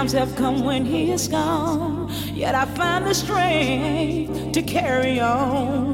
times have come when he is gone, yet I find the strength to carry on.